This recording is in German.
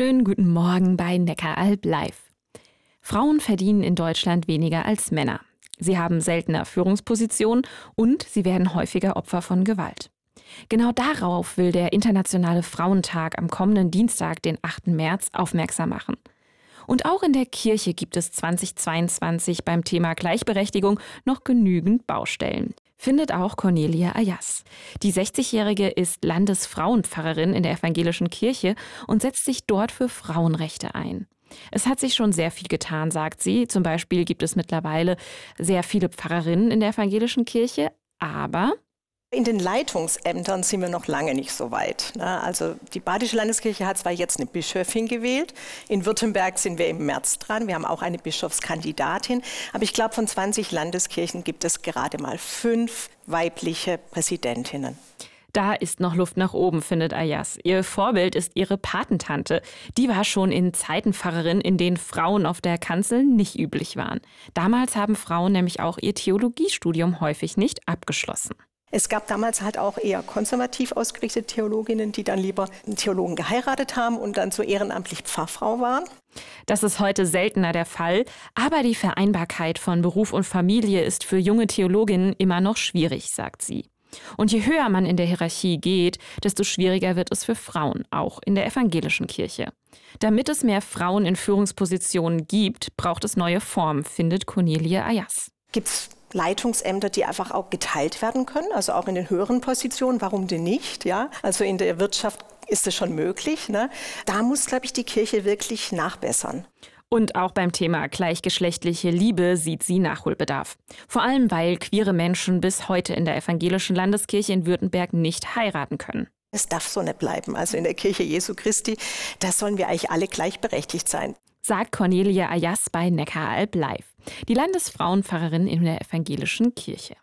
Schönen guten Morgen bei Neckaralb Live. Frauen verdienen in Deutschland weniger als Männer. Sie haben seltener Führungspositionen und sie werden häufiger Opfer von Gewalt. Genau darauf will der Internationale Frauentag am kommenden Dienstag, den 8. März, aufmerksam machen. Und auch in der Kirche gibt es 2022 beim Thema Gleichberechtigung noch genügend Baustellen. Findet auch Cornelia Ayas. Die 60-Jährige ist Landesfrauenpfarrerin in der evangelischen Kirche und setzt sich dort für Frauenrechte ein. Es hat sich schon sehr viel getan, sagt sie. Zum Beispiel gibt es mittlerweile sehr viele Pfarrerinnen in der evangelischen Kirche, aber in den Leitungsämtern sind wir noch lange nicht so weit. Ne? Also die Badische Landeskirche hat zwar jetzt eine Bischöfin gewählt, in Württemberg sind wir im März dran, wir haben auch eine Bischofskandidatin, aber ich glaube, von 20 Landeskirchen gibt es gerade mal fünf weibliche Präsidentinnen. Da ist noch Luft nach oben, findet Ayas. Ihr Vorbild ist ihre Patentante. Die war schon in Zeiten Pfarrerin, in denen Frauen auf der Kanzel nicht üblich waren. Damals haben Frauen nämlich auch ihr Theologiestudium häufig nicht abgeschlossen. Es gab damals halt auch eher konservativ ausgerichtete Theologinnen, die dann lieber einen Theologen geheiratet haben und dann so ehrenamtlich Pfarrfrau waren. Das ist heute seltener der Fall, aber die Vereinbarkeit von Beruf und Familie ist für junge Theologinnen immer noch schwierig, sagt sie. Und je höher man in der Hierarchie geht, desto schwieriger wird es für Frauen, auch in der evangelischen Kirche. Damit es mehr Frauen in Führungspositionen gibt, braucht es neue Formen, findet Cornelia Ayas. Gibt's Leitungsämter, die einfach auch geteilt werden können, also auch in den höheren Positionen. Warum denn nicht? Ja, also in der Wirtschaft ist es schon möglich. Ne? Da muss, glaube ich, die Kirche wirklich nachbessern. Und auch beim Thema gleichgeschlechtliche Liebe sieht sie Nachholbedarf. Vor allem, weil queere Menschen bis heute in der evangelischen Landeskirche in Württemberg nicht heiraten können. Es darf so nicht bleiben. Also in der Kirche Jesu Christi, da sollen wir eigentlich alle gleichberechtigt sein sagt Cornelia Ayas bei Neckaralb live, die Landesfrauenpfarrerin in der evangelischen Kirche.